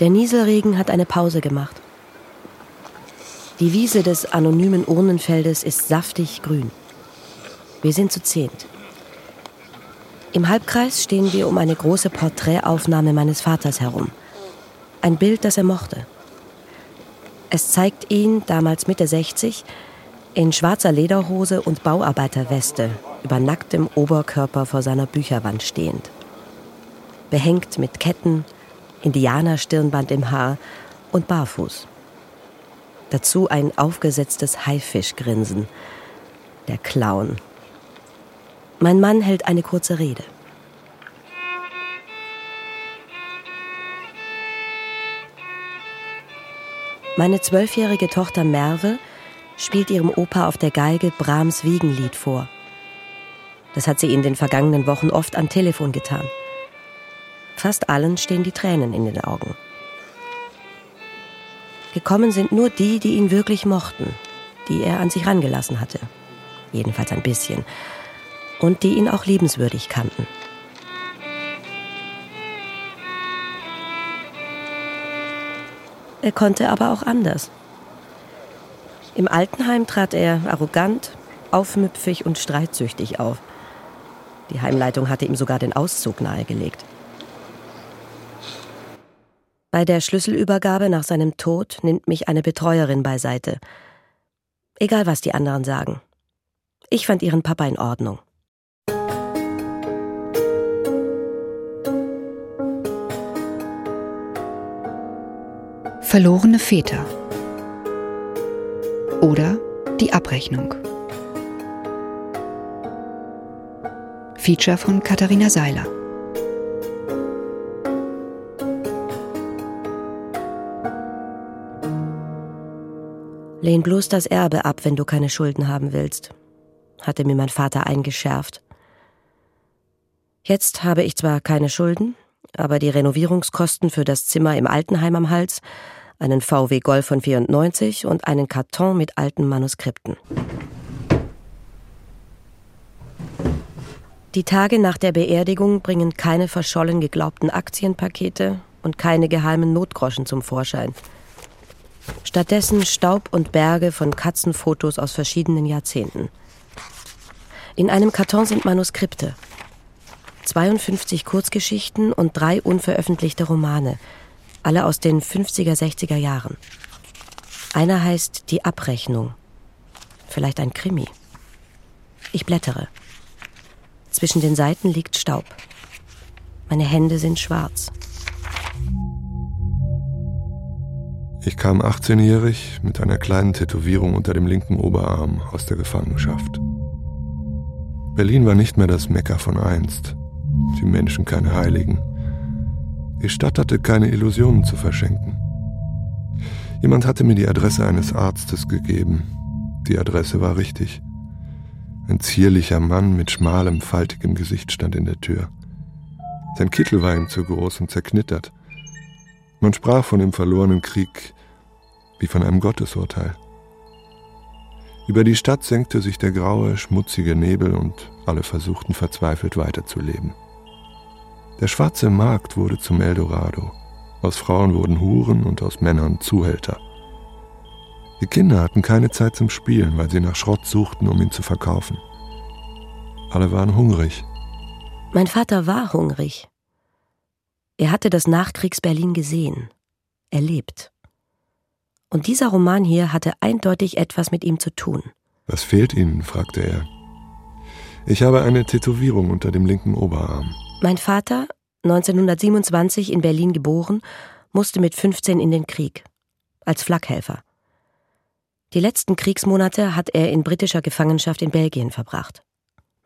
Der Nieselregen hat eine Pause gemacht. Die Wiese des anonymen Urnenfeldes ist saftig grün. Wir sind zu zehnt. Im Halbkreis stehen wir um eine große Porträtaufnahme meines Vaters herum. Ein Bild, das er mochte. Es zeigt ihn, damals Mitte 60, in schwarzer Lederhose und Bauarbeiterweste, über nacktem Oberkörper vor seiner Bücherwand stehend. Behängt mit Ketten, Indianerstirnband im Haar und barfuß. Dazu ein aufgesetztes Haifischgrinsen. Der Clown. Mein Mann hält eine kurze Rede. Meine zwölfjährige Tochter Merve spielt ihrem Opa auf der Geige Brahms Wiegenlied vor. Das hat sie in den vergangenen Wochen oft am Telefon getan. Fast allen stehen die Tränen in den Augen. Gekommen sind nur die, die ihn wirklich mochten, die er an sich rangelassen hatte. Jedenfalls ein bisschen. Und die ihn auch liebenswürdig kannten. Er konnte aber auch anders. Im Altenheim trat er arrogant, aufmüpfig und streitsüchtig auf. Die Heimleitung hatte ihm sogar den Auszug nahegelegt. Bei der Schlüsselübergabe nach seinem Tod nimmt mich eine Betreuerin beiseite. Egal, was die anderen sagen. Ich fand ihren Papa in Ordnung. Verlorene Väter oder die Abrechnung. Feature von Katharina Seiler. Lehn bloß das Erbe ab, wenn du keine Schulden haben willst, hatte mir mein Vater eingeschärft. Jetzt habe ich zwar keine Schulden, aber die Renovierungskosten für das Zimmer im Altenheim am Hals einen VW Golf von 94 und einen Karton mit alten Manuskripten. Die Tage nach der Beerdigung bringen keine verschollen geglaubten Aktienpakete und keine geheimen Notgroschen zum Vorschein. Stattdessen Staub und Berge von Katzenfotos aus verschiedenen Jahrzehnten. In einem Karton sind Manuskripte. 52 Kurzgeschichten und drei unveröffentlichte Romane, alle aus den 50er, 60er Jahren. Einer heißt Die Abrechnung. Vielleicht ein Krimi. Ich blättere. Zwischen den Seiten liegt Staub. Meine Hände sind schwarz. Ich kam 18-jährig mit einer kleinen Tätowierung unter dem linken Oberarm aus der Gefangenschaft. Berlin war nicht mehr das Mekka von einst. Die Menschen keine Heiligen. Die Stadt hatte keine Illusionen zu verschenken. Jemand hatte mir die Adresse eines Arztes gegeben. Die Adresse war richtig. Ein zierlicher Mann mit schmalem, faltigem Gesicht stand in der Tür. Sein Kittel war ihm zu groß und zerknittert. Man sprach von dem verlorenen Krieg wie von einem Gottesurteil. Über die Stadt senkte sich der graue, schmutzige Nebel und alle versuchten verzweifelt weiterzuleben. Der schwarze Markt wurde zum Eldorado. Aus Frauen wurden Huren und aus Männern Zuhälter. Die Kinder hatten keine Zeit zum Spielen, weil sie nach Schrott suchten, um ihn zu verkaufen. Alle waren hungrig. Mein Vater war hungrig. Er hatte das Nachkriegs-Berlin gesehen, erlebt. Und dieser Roman hier hatte eindeutig etwas mit ihm zu tun. Was fehlt Ihnen? fragte er. Ich habe eine Tätowierung unter dem linken Oberarm. Mein Vater, 1927 in Berlin geboren, musste mit 15 in den Krieg. Als Flakhelfer. Die letzten Kriegsmonate hat er in britischer Gefangenschaft in Belgien verbracht.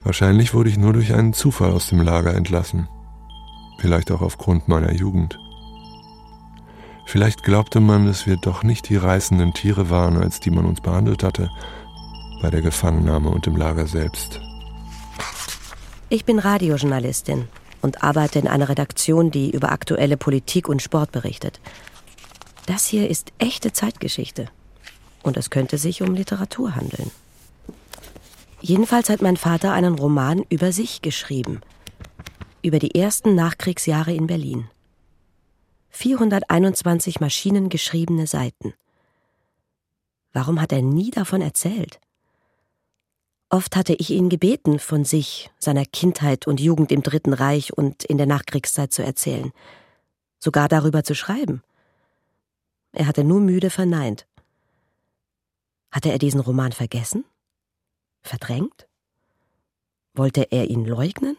Wahrscheinlich wurde ich nur durch einen Zufall aus dem Lager entlassen. Vielleicht auch aufgrund meiner Jugend. Vielleicht glaubte man, dass wir doch nicht die reißenden Tiere waren, als die man uns behandelt hatte, bei der Gefangennahme und im Lager selbst. Ich bin Radiojournalistin und arbeite in einer Redaktion, die über aktuelle Politik und Sport berichtet. Das hier ist echte Zeitgeschichte. Und es könnte sich um Literatur handeln. Jedenfalls hat mein Vater einen Roman über sich geschrieben. Über die ersten Nachkriegsjahre in Berlin. 421 maschinengeschriebene Seiten. Warum hat er nie davon erzählt? Oft hatte ich ihn gebeten, von sich, seiner Kindheit und Jugend im Dritten Reich und in der Nachkriegszeit zu erzählen, sogar darüber zu schreiben. Er hatte nur müde verneint. Hatte er diesen Roman vergessen? Verdrängt? Wollte er ihn leugnen?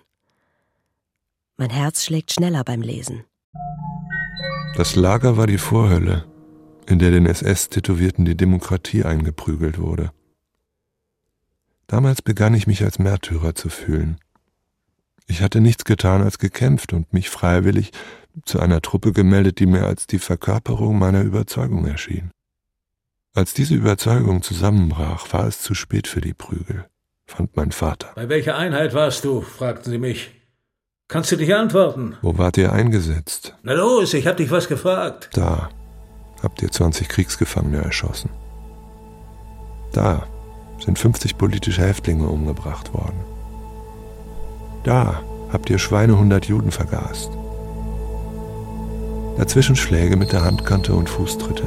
Mein Herz schlägt schneller beim Lesen. Das Lager war die Vorhölle, in der den SS-Tätowierten die Demokratie eingeprügelt wurde. Damals begann ich mich als Märtyrer zu fühlen. Ich hatte nichts getan als gekämpft und mich freiwillig zu einer Truppe gemeldet, die mir als die Verkörperung meiner Überzeugung erschien. Als diese Überzeugung zusammenbrach, war es zu spät für die Prügel, fand mein Vater. Bei welcher Einheit warst du? fragten sie mich. Kannst du dich antworten? Wo wart ihr eingesetzt? Na los, ich hab dich was gefragt. Da habt ihr 20 Kriegsgefangene erschossen. Da sind 50 politische Häftlinge umgebracht worden. Da habt ihr Schweinehundert Juden vergast. Dazwischen Schläge mit der Handkante und Fußtritte.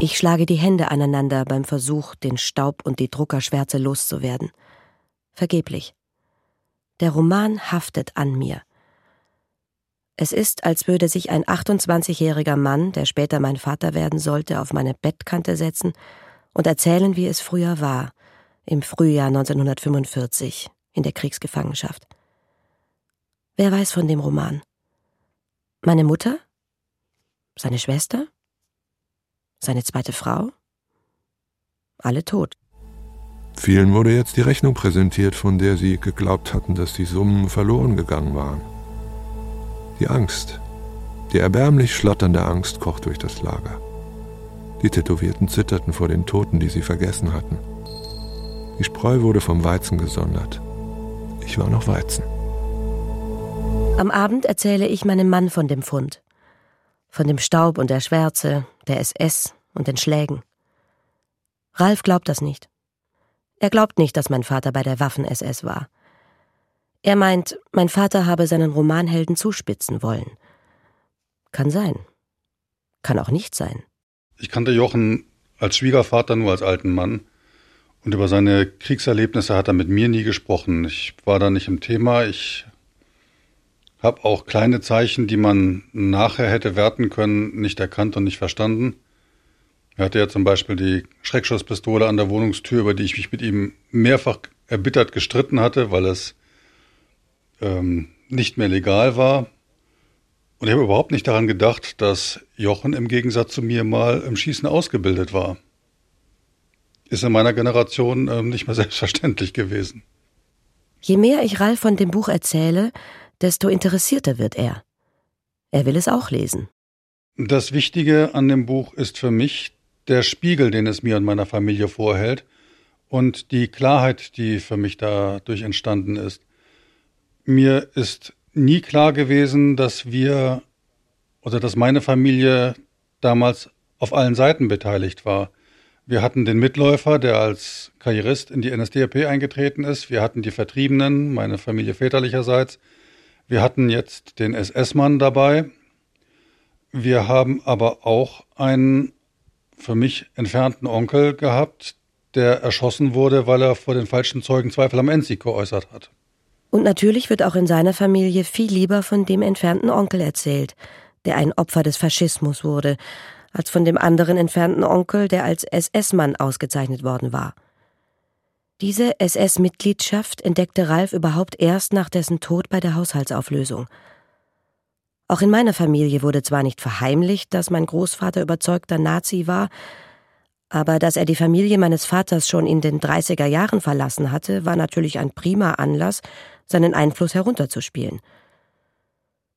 Ich schlage die Hände aneinander beim Versuch, den Staub und die Druckerschwärze loszuwerden. Vergeblich. Der Roman haftet an mir. Es ist, als würde sich ein 28-jähriger Mann, der später mein Vater werden sollte, auf meine Bettkante setzen und erzählen, wie es früher war, im Frühjahr 1945, in der Kriegsgefangenschaft. Wer weiß von dem Roman? Meine Mutter? Seine Schwester? Seine zweite Frau? Alle tot. Vielen wurde jetzt die Rechnung präsentiert, von der sie geglaubt hatten, dass die Summen verloren gegangen waren. Die Angst, die erbärmlich schlotternde Angst kocht durch das Lager. Die Tätowierten zitterten vor den Toten, die sie vergessen hatten. Die Spreu wurde vom Weizen gesondert. Ich war noch Weizen. Am Abend erzähle ich meinem Mann von dem Fund. Von dem Staub und der Schwärze, der SS und den Schlägen. Ralf glaubt das nicht. Er glaubt nicht, dass mein Vater bei der Waffen-SS war. Er meint, mein Vater habe seinen Romanhelden zuspitzen wollen. Kann sein. Kann auch nicht sein. Ich kannte Jochen als Schwiegervater nur als alten Mann. Und über seine Kriegserlebnisse hat er mit mir nie gesprochen. Ich war da nicht im Thema. Ich habe auch kleine Zeichen, die man nachher hätte werten können, nicht erkannt und nicht verstanden. Er hatte ja zum Beispiel die Schreckschusspistole an der Wohnungstür, über die ich mich mit ihm mehrfach erbittert gestritten hatte, weil es ähm, nicht mehr legal war. Und ich habe überhaupt nicht daran gedacht, dass Jochen im Gegensatz zu mir mal im Schießen ausgebildet war. Ist in meiner Generation ähm, nicht mehr selbstverständlich gewesen. Je mehr ich Ralf von dem Buch erzähle, desto interessierter wird er. Er will es auch lesen. Das Wichtige an dem Buch ist für mich der Spiegel, den es mir und meiner Familie vorhält und die Klarheit, die für mich dadurch entstanden ist. Mir ist nie klar gewesen, dass wir oder dass meine Familie damals auf allen Seiten beteiligt war. Wir hatten den Mitläufer, der als Karrierist in die NSDAP eingetreten ist. Wir hatten die Vertriebenen, meine Familie väterlicherseits. Wir hatten jetzt den SS-Mann dabei. Wir haben aber auch einen für mich entfernten Onkel gehabt, der erschossen wurde, weil er vor den falschen Zeugen Zweifel am Endsieg geäußert hat. Und natürlich wird auch in seiner Familie viel lieber von dem entfernten Onkel erzählt, der ein Opfer des Faschismus wurde, als von dem anderen entfernten Onkel, der als SS-Mann ausgezeichnet worden war. Diese SS-Mitgliedschaft entdeckte Ralf überhaupt erst nach dessen Tod bei der Haushaltsauflösung. Auch in meiner Familie wurde zwar nicht verheimlicht, dass mein Großvater überzeugter Nazi war, aber dass er die Familie meines Vaters schon in den 30er Jahren verlassen hatte, war natürlich ein prima Anlass, seinen Einfluss herunterzuspielen.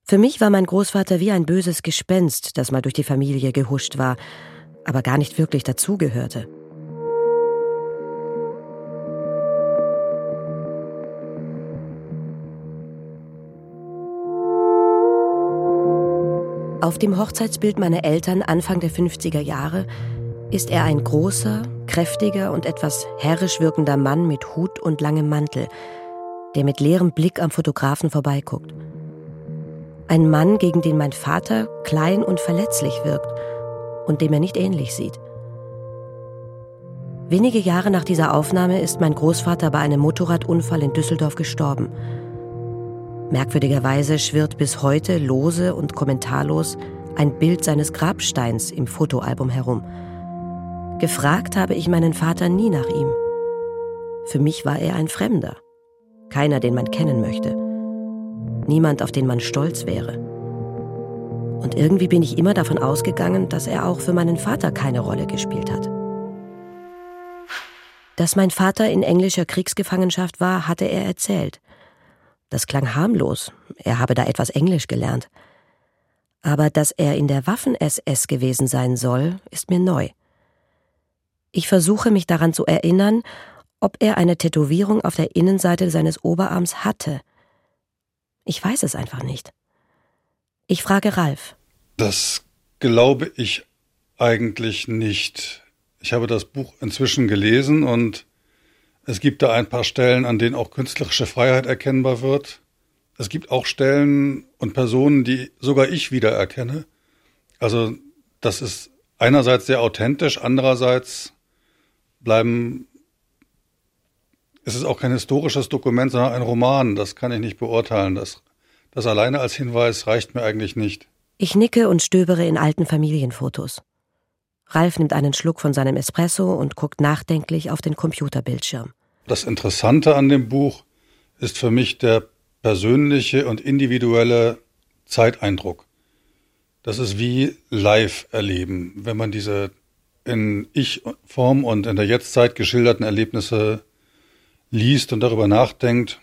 Für mich war mein Großvater wie ein böses Gespenst, das mal durch die Familie gehuscht war, aber gar nicht wirklich dazugehörte. Auf dem Hochzeitsbild meiner Eltern Anfang der 50er Jahre ist er ein großer, kräftiger und etwas herrisch wirkender Mann mit Hut und langem Mantel, der mit leerem Blick am Fotografen vorbeiguckt. Ein Mann, gegen den mein Vater klein und verletzlich wirkt und dem er nicht ähnlich sieht. Wenige Jahre nach dieser Aufnahme ist mein Großvater bei einem Motorradunfall in Düsseldorf gestorben. Merkwürdigerweise schwirrt bis heute lose und kommentarlos ein Bild seines Grabsteins im Fotoalbum herum. Gefragt habe ich meinen Vater nie nach ihm. Für mich war er ein Fremder, keiner, den man kennen möchte, niemand, auf den man stolz wäre. Und irgendwie bin ich immer davon ausgegangen, dass er auch für meinen Vater keine Rolle gespielt hat. Dass mein Vater in englischer Kriegsgefangenschaft war, hatte er erzählt. Das klang harmlos, er habe da etwas Englisch gelernt. Aber dass er in der Waffen-SS gewesen sein soll, ist mir neu. Ich versuche mich daran zu erinnern, ob er eine Tätowierung auf der Innenseite seines Oberarms hatte. Ich weiß es einfach nicht. Ich frage Ralf. Das glaube ich eigentlich nicht. Ich habe das Buch inzwischen gelesen und es gibt da ein paar Stellen, an denen auch künstlerische Freiheit erkennbar wird. Es gibt auch Stellen und Personen, die sogar ich wiedererkenne. Also das ist einerseits sehr authentisch, andererseits bleiben es ist auch kein historisches Dokument, sondern ein Roman. Das kann ich nicht beurteilen. Das, das alleine als Hinweis reicht mir eigentlich nicht. Ich nicke und stöbere in alten Familienfotos. Ralf nimmt einen Schluck von seinem Espresso und guckt nachdenklich auf den Computerbildschirm. Das Interessante an dem Buch ist für mich der persönliche und individuelle Zeiteindruck. Das ist wie live erleben, wenn man diese in Ich-Form und in der Jetztzeit geschilderten Erlebnisse liest und darüber nachdenkt.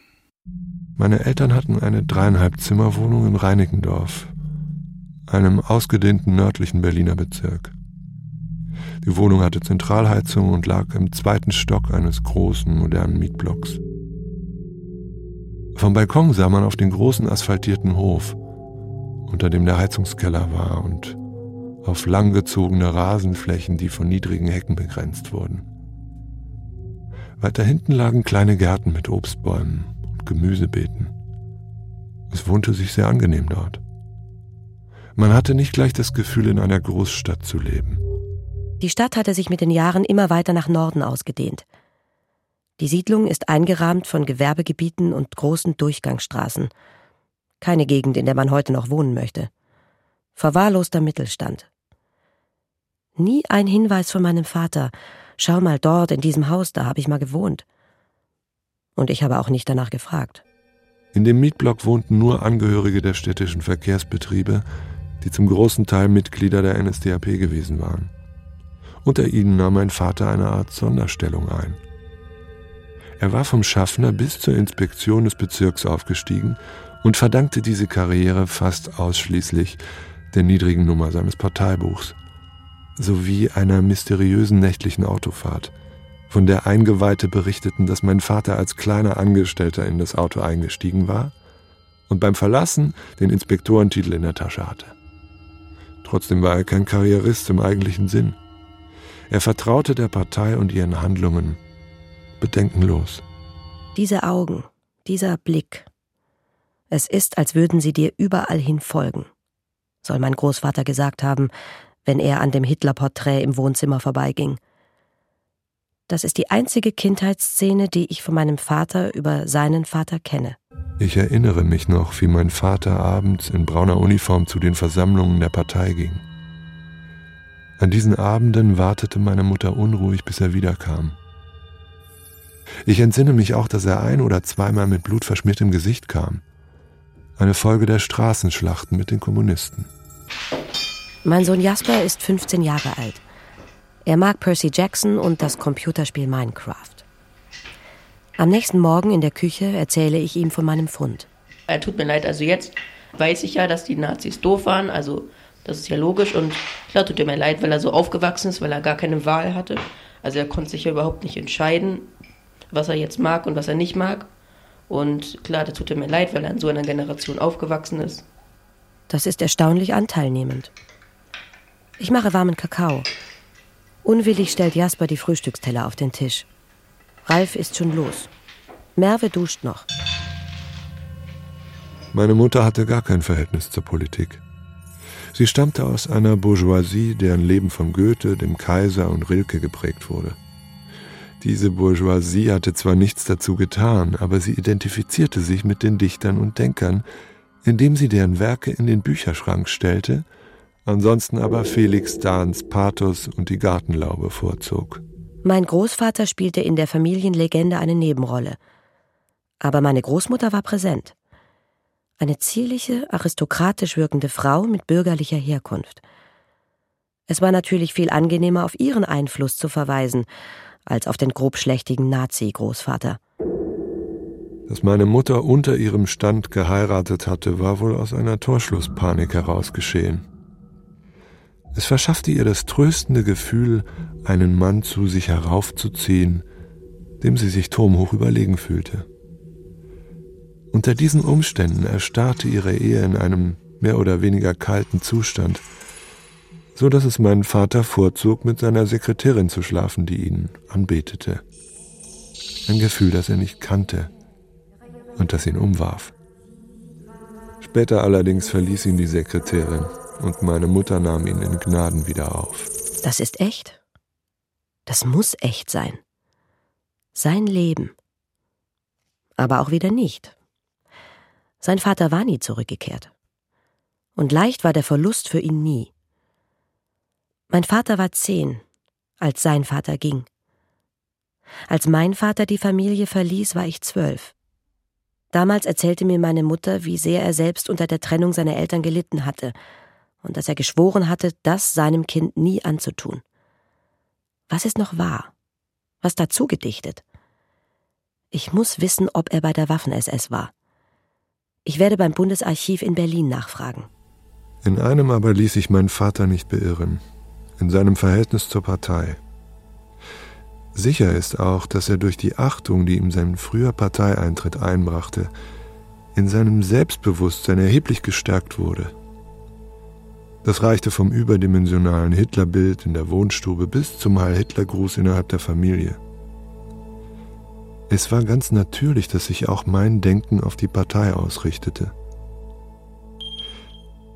Meine Eltern hatten eine dreieinhalb Zimmerwohnung in Reinickendorf, einem ausgedehnten nördlichen Berliner Bezirk. Die Wohnung hatte Zentralheizung und lag im zweiten Stock eines großen, modernen Mietblocks. Vom Balkon sah man auf den großen asphaltierten Hof, unter dem der Heizungskeller war und auf langgezogene Rasenflächen, die von niedrigen Hecken begrenzt wurden. Weiter hinten lagen kleine Gärten mit Obstbäumen und Gemüsebeeten. Es wohnte sich sehr angenehm dort. Man hatte nicht gleich das Gefühl, in einer Großstadt zu leben. Die Stadt hatte sich mit den Jahren immer weiter nach Norden ausgedehnt. Die Siedlung ist eingerahmt von Gewerbegebieten und großen Durchgangsstraßen. Keine Gegend, in der man heute noch wohnen möchte. Verwahrloster Mittelstand. Nie ein Hinweis von meinem Vater. Schau mal dort, in diesem Haus, da habe ich mal gewohnt. Und ich habe auch nicht danach gefragt. In dem Mietblock wohnten nur Angehörige der städtischen Verkehrsbetriebe, die zum großen Teil Mitglieder der NSDAP gewesen waren. Unter ihnen nahm mein Vater eine Art Sonderstellung ein. Er war vom Schaffner bis zur Inspektion des Bezirks aufgestiegen und verdankte diese Karriere fast ausschließlich der niedrigen Nummer seines Parteibuchs sowie einer mysteriösen nächtlichen Autofahrt, von der Eingeweihte berichteten, dass mein Vater als kleiner Angestellter in das Auto eingestiegen war und beim Verlassen den Inspektorentitel in der Tasche hatte. Trotzdem war er kein Karrierist im eigentlichen Sinn. Er vertraute der Partei und ihren Handlungen bedenkenlos. Diese Augen, dieser Blick. Es ist, als würden sie dir überall hin folgen, soll mein Großvater gesagt haben, wenn er an dem Hitlerporträt im Wohnzimmer vorbeiging. Das ist die einzige Kindheitsszene, die ich von meinem Vater über seinen Vater kenne. Ich erinnere mich noch, wie mein Vater abends in brauner Uniform zu den Versammlungen der Partei ging. An diesen Abenden wartete meine Mutter unruhig, bis er wiederkam. Ich entsinne mich auch, dass er ein oder zweimal mit blutverschmiertem Gesicht kam. Eine Folge der Straßenschlachten mit den Kommunisten. Mein Sohn Jasper ist 15 Jahre alt. Er mag Percy Jackson und das Computerspiel Minecraft. Am nächsten Morgen in der Küche erzähle ich ihm von meinem Fund. Er tut mir leid, also jetzt weiß ich ja, dass die Nazis doof waren, also das ist ja logisch und klar tut er mir leid, weil er so aufgewachsen ist, weil er gar keine Wahl hatte. Also er konnte sich ja überhaupt nicht entscheiden, was er jetzt mag und was er nicht mag. Und klar, das tut er mir leid, weil er in so einer Generation aufgewachsen ist. Das ist erstaunlich anteilnehmend. Ich mache warmen Kakao. Unwillig stellt Jasper die Frühstücksteller auf den Tisch. Ralf ist schon los. Merve duscht noch. Meine Mutter hatte gar kein Verhältnis zur Politik. Sie stammte aus einer Bourgeoisie, deren Leben von Goethe, dem Kaiser und Rilke geprägt wurde. Diese Bourgeoisie hatte zwar nichts dazu getan, aber sie identifizierte sich mit den Dichtern und Denkern, indem sie deren Werke in den Bücherschrank stellte, ansonsten aber Felix Dahns Pathos und die Gartenlaube vorzog. Mein Großvater spielte in der Familienlegende eine Nebenrolle. Aber meine Großmutter war präsent. Eine zierliche, aristokratisch wirkende Frau mit bürgerlicher Herkunft. Es war natürlich viel angenehmer, auf ihren Einfluss zu verweisen, als auf den grobschlächtigen Nazi-Großvater. Dass meine Mutter unter ihrem Stand geheiratet hatte, war wohl aus einer Torschlusspanik heraus geschehen. Es verschaffte ihr das tröstende Gefühl, einen Mann zu sich heraufzuziehen, dem sie sich turmhoch überlegen fühlte. Unter diesen Umständen erstarrte ihre Ehe in einem mehr oder weniger kalten Zustand, so dass es meinen Vater vorzog, mit seiner Sekretärin zu schlafen, die ihn anbetete. Ein Gefühl, das er nicht kannte und das ihn umwarf. Später allerdings verließ ihn die Sekretärin und meine Mutter nahm ihn in Gnaden wieder auf. Das ist echt? Das muss echt sein. Sein Leben. Aber auch wieder nicht. Sein Vater war nie zurückgekehrt. Und leicht war der Verlust für ihn nie. Mein Vater war zehn, als sein Vater ging. Als mein Vater die Familie verließ, war ich zwölf. Damals erzählte mir meine Mutter, wie sehr er selbst unter der Trennung seiner Eltern gelitten hatte und dass er geschworen hatte, das seinem Kind nie anzutun. Was ist noch wahr? Was dazu gedichtet? Ich muss wissen, ob er bei der Waffen-SS war. Ich werde beim Bundesarchiv in Berlin nachfragen. In einem aber ließ sich mein Vater nicht beirren, in seinem Verhältnis zur Partei. Sicher ist auch, dass er durch die Achtung, die ihm sein früher Parteieintritt einbrachte, in seinem Selbstbewusstsein erheblich gestärkt wurde. Das reichte vom überdimensionalen Hitlerbild in der Wohnstube bis zum Heil-Hitler-Gruß innerhalb der Familie. Es war ganz natürlich, dass sich auch mein Denken auf die Partei ausrichtete.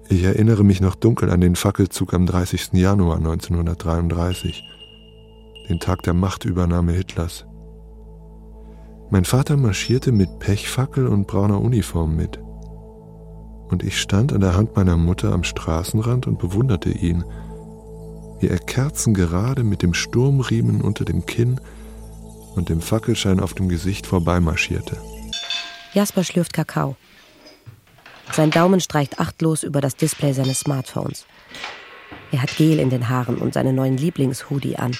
Ich erinnere mich noch dunkel an den Fackelzug am 30. Januar 1933, den Tag der Machtübernahme Hitlers. Mein Vater marschierte mit Pechfackel und brauner Uniform mit und ich stand an der Hand meiner Mutter am Straßenrand und bewunderte ihn, wie er kerzengerade mit dem Sturmriemen unter dem Kinn und dem Fackelschein auf dem Gesicht vorbeimarschierte. Jasper schlürft Kakao. Sein Daumen streicht achtlos über das Display seines Smartphones. Er hat Gel in den Haaren und seinen neuen Lieblingshoodie an.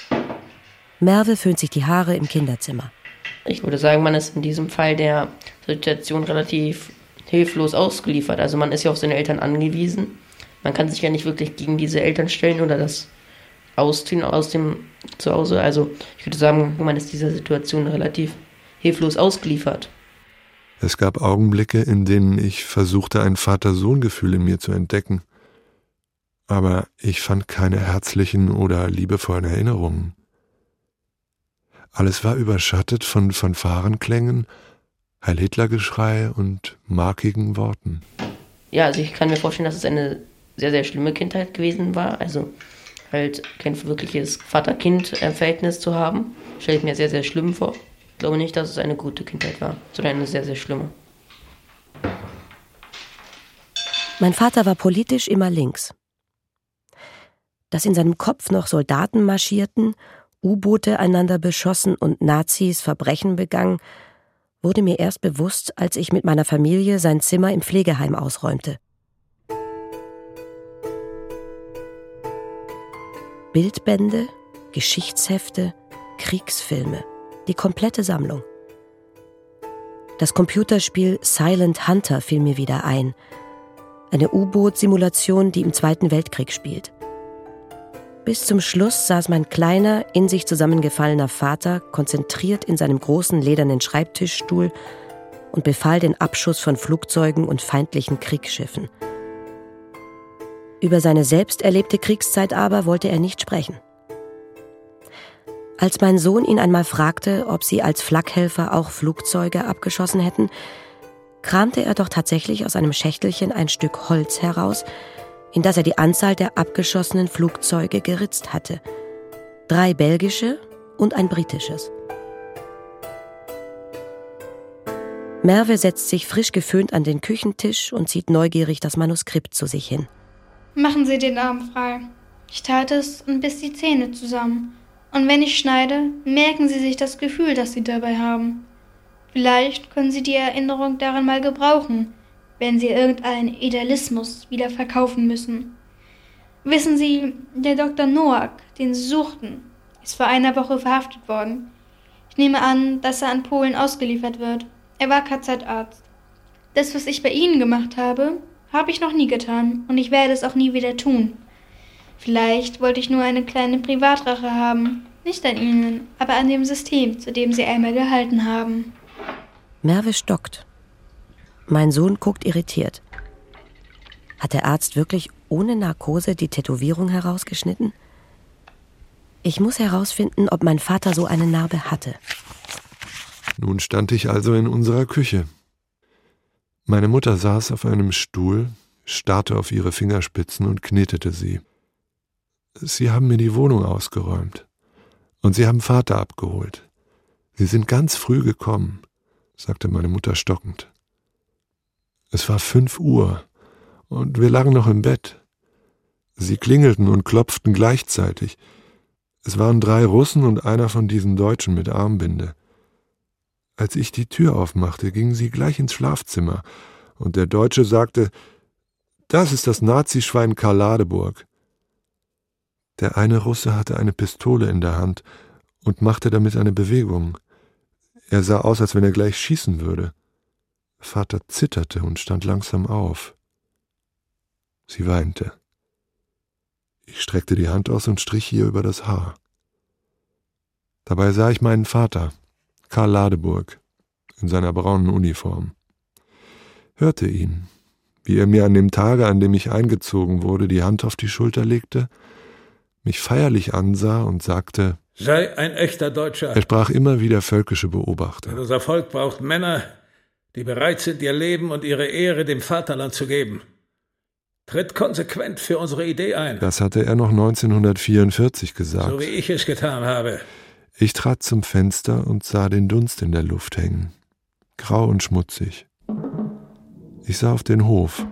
Merve föhnt sich die Haare im Kinderzimmer. Ich würde sagen, man ist in diesem Fall der Situation relativ hilflos ausgeliefert. Also man ist ja auf seine Eltern angewiesen. Man kann sich ja nicht wirklich gegen diese Eltern stellen oder das ausziehen aus dem Zuhause. Also ich würde sagen, man ist dieser Situation relativ hilflos ausgeliefert. Es gab Augenblicke, in denen ich versuchte, ein Vater-Sohn-Gefühl in mir zu entdecken. Aber ich fand keine herzlichen oder liebevollen Erinnerungen. Alles war überschattet von Fanfarenklängen Heil Hitler-Geschrei und markigen Worten. Ja, also ich kann mir vorstellen, dass es eine sehr, sehr schlimme Kindheit gewesen war. Also halt kein wirkliches Vater-Kind-Verhältnis zu haben. Stelle ich mir sehr, sehr schlimm vor. Ich glaube nicht, dass es eine gute Kindheit war, sondern eine sehr, sehr schlimme. Mein Vater war politisch immer links. Dass in seinem Kopf noch Soldaten marschierten, U-Boote einander beschossen und Nazis Verbrechen begangen, wurde mir erst bewusst, als ich mit meiner Familie sein Zimmer im Pflegeheim ausräumte. Bildbände, Geschichtshefte, Kriegsfilme, die komplette Sammlung. Das Computerspiel Silent Hunter fiel mir wieder ein. Eine U-Boot-Simulation, die im Zweiten Weltkrieg spielt. Bis zum Schluss saß mein kleiner, in sich zusammengefallener Vater konzentriert in seinem großen ledernen Schreibtischstuhl und befahl den Abschuss von Flugzeugen und feindlichen Kriegsschiffen. Über seine selbst erlebte Kriegszeit aber wollte er nicht sprechen. Als mein Sohn ihn einmal fragte, ob sie als Flakhelfer auch Flugzeuge abgeschossen hätten, kramte er doch tatsächlich aus einem Schächtelchen ein Stück Holz heraus, in das er die Anzahl der abgeschossenen Flugzeuge geritzt hatte. Drei belgische und ein britisches. Merve setzt sich frisch geföhnt an den Küchentisch und zieht neugierig das Manuskript zu sich hin. Machen Sie den Arm frei. Ich tat es und biss die Zähne zusammen. Und wenn ich schneide, merken Sie sich das Gefühl, das Sie dabei haben. Vielleicht können Sie die Erinnerung daran mal gebrauchen, wenn Sie irgendeinen Idealismus wieder verkaufen müssen. Wissen Sie, der Dr. Noack, den Sie suchten, ist vor einer Woche verhaftet worden. Ich nehme an, dass er an Polen ausgeliefert wird. Er war KZ-Arzt. Das, was ich bei Ihnen gemacht habe, habe ich noch nie getan und ich werde es auch nie wieder tun. Vielleicht wollte ich nur eine kleine Privatrache haben, nicht an Ihnen, aber an dem System, zu dem Sie einmal gehalten haben. Merve stockt. Mein Sohn guckt irritiert. Hat der Arzt wirklich ohne Narkose die Tätowierung herausgeschnitten? Ich muss herausfinden, ob mein Vater so eine Narbe hatte. Nun stand ich also in unserer Küche. Meine Mutter saß auf einem Stuhl, starrte auf ihre Fingerspitzen und knetete sie. Sie haben mir die Wohnung ausgeräumt. Und Sie haben Vater abgeholt. Sie sind ganz früh gekommen sagte meine Mutter stockend. Es war fünf Uhr, und wir lagen noch im Bett. Sie klingelten und klopften gleichzeitig. Es waren drei Russen und einer von diesen Deutschen mit Armbinde. Als ich die Tür aufmachte, gingen sie gleich ins Schlafzimmer, und der Deutsche sagte, das ist das Nazischwein Karl Ladeburg. Der eine Russe hatte eine Pistole in der Hand und machte damit eine Bewegung. Er sah aus, als wenn er gleich schießen würde. Vater zitterte und stand langsam auf. Sie weinte. Ich streckte die Hand aus und strich ihr über das Haar. Dabei sah ich meinen Vater, Karl Ladeburg, in seiner braunen Uniform. Hörte ihn, wie er mir an dem Tage, an dem ich eingezogen wurde, die Hand auf die Schulter legte, mich feierlich ansah und sagte Sei ein echter Deutscher. Er sprach immer wieder völkische Beobachter. Unser Volk braucht Männer, die bereit sind, ihr Leben und ihre Ehre dem Vaterland zu geben. Tritt konsequent für unsere Idee ein. Das hatte er noch 1944 gesagt. So wie ich es getan habe. Ich trat zum Fenster und sah den Dunst in der Luft hängen. Grau und schmutzig. Ich sah auf den Hof,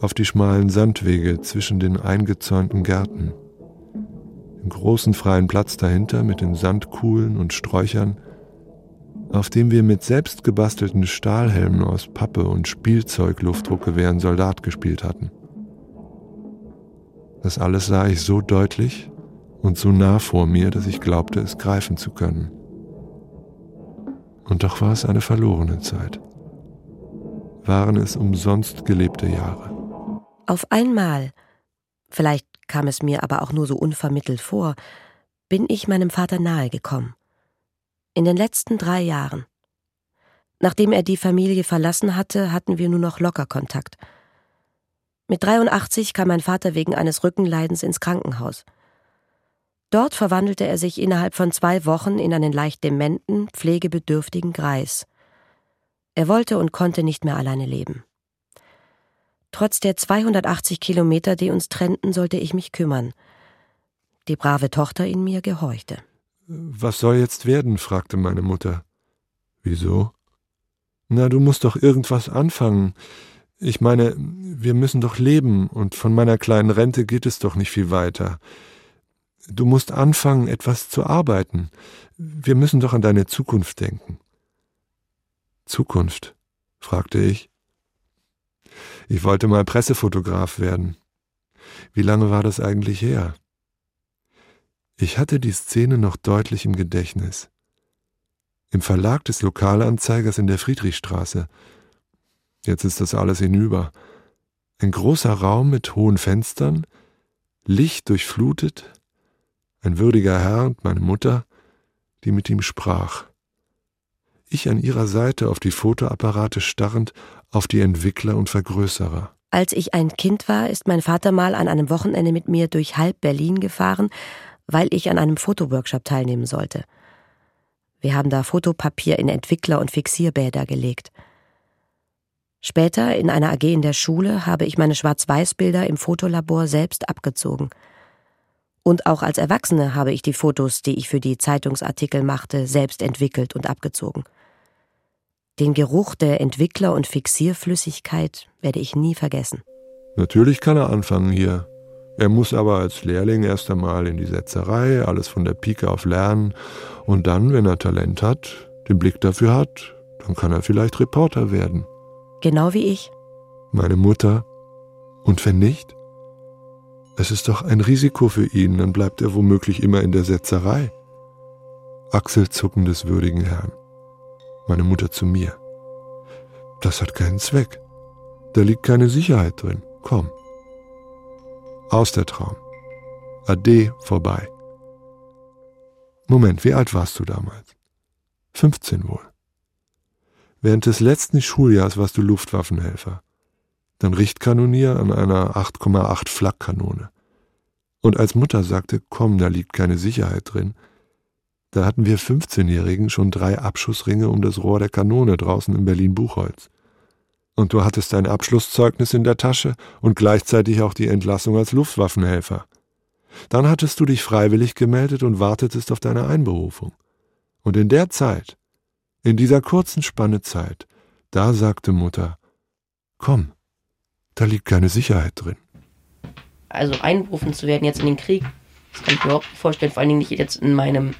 auf die schmalen Sandwege zwischen den eingezäunten Gärten im großen freien Platz dahinter mit den Sandkuhlen und Sträuchern, auf dem wir mit selbstgebastelten Stahlhelmen aus Pappe und Spielzeugluftdruckgewehren Soldat gespielt hatten. Das alles sah ich so deutlich und so nah vor mir, dass ich glaubte, es greifen zu können. Und doch war es eine verlorene Zeit. Waren es umsonst gelebte Jahre. Auf einmal, vielleicht kam es mir aber auch nur so unvermittelt vor, bin ich meinem Vater nahe gekommen. In den letzten drei Jahren. Nachdem er die Familie verlassen hatte, hatten wir nur noch locker Kontakt. Mit 83 kam mein Vater wegen eines Rückenleidens ins Krankenhaus. Dort verwandelte er sich innerhalb von zwei Wochen in einen leicht dementen, pflegebedürftigen Greis. Er wollte und konnte nicht mehr alleine leben. Trotz der 280 Kilometer, die uns trennten, sollte ich mich kümmern. Die brave Tochter in mir gehorchte. Was soll jetzt werden? fragte meine Mutter. Wieso? Na, du musst doch irgendwas anfangen. Ich meine, wir müssen doch leben, und von meiner kleinen Rente geht es doch nicht viel weiter. Du musst anfangen, etwas zu arbeiten. Wir müssen doch an deine Zukunft denken. Zukunft? fragte ich. Ich wollte mal Pressefotograf werden. Wie lange war das eigentlich her? Ich hatte die Szene noch deutlich im Gedächtnis. Im Verlag des Lokalanzeigers in der Friedrichstraße. Jetzt ist das alles hinüber. Ein großer Raum mit hohen Fenstern, Licht durchflutet, ein würdiger Herr und meine Mutter, die mit ihm sprach. Ich an ihrer Seite auf die Fotoapparate starrend, auf die Entwickler und Vergrößerer. Als ich ein Kind war, ist mein Vater mal an einem Wochenende mit mir durch halb Berlin gefahren, weil ich an einem Fotoworkshop teilnehmen sollte. Wir haben da Fotopapier in Entwickler- und Fixierbäder gelegt. Später, in einer AG in der Schule, habe ich meine Schwarz-Weiß-Bilder im Fotolabor selbst abgezogen. Und auch als Erwachsene habe ich die Fotos, die ich für die Zeitungsartikel machte, selbst entwickelt und abgezogen. Den Geruch der Entwickler- und Fixierflüssigkeit werde ich nie vergessen. Natürlich kann er anfangen hier. Er muss aber als Lehrling erst einmal in die Setzerei, alles von der Pike auf lernen und dann, wenn er Talent hat, den Blick dafür hat, dann kann er vielleicht Reporter werden. Genau wie ich. Meine Mutter. Und wenn nicht? Es ist doch ein Risiko für ihn, dann bleibt er womöglich immer in der Setzerei. Achselzucken des würdigen Herrn. Meine Mutter zu mir. Das hat keinen Zweck. Da liegt keine Sicherheit drin. Komm. Aus der Traum. Ade vorbei. Moment, wie alt warst du damals? 15 wohl. Während des letzten Schuljahrs warst du Luftwaffenhelfer, dann Richtkanonier an einer 8,8 Flakkanone. Und als Mutter sagte, komm, da liegt keine Sicherheit drin, da hatten wir 15-Jährigen schon drei Abschussringe um das Rohr der Kanone draußen in Berlin-Buchholz. Und du hattest dein Abschlusszeugnis in der Tasche und gleichzeitig auch die Entlassung als Luftwaffenhelfer. Dann hattest du dich freiwillig gemeldet und wartetest auf deine Einberufung. Und in der Zeit in dieser kurzen Spanne Zeit, da sagte Mutter, komm, da liegt keine Sicherheit drin. Also einberufen zu werden jetzt in den Krieg, das kann ich mir überhaupt nicht vorstellen, vor allen Dingen nicht jetzt in meinem,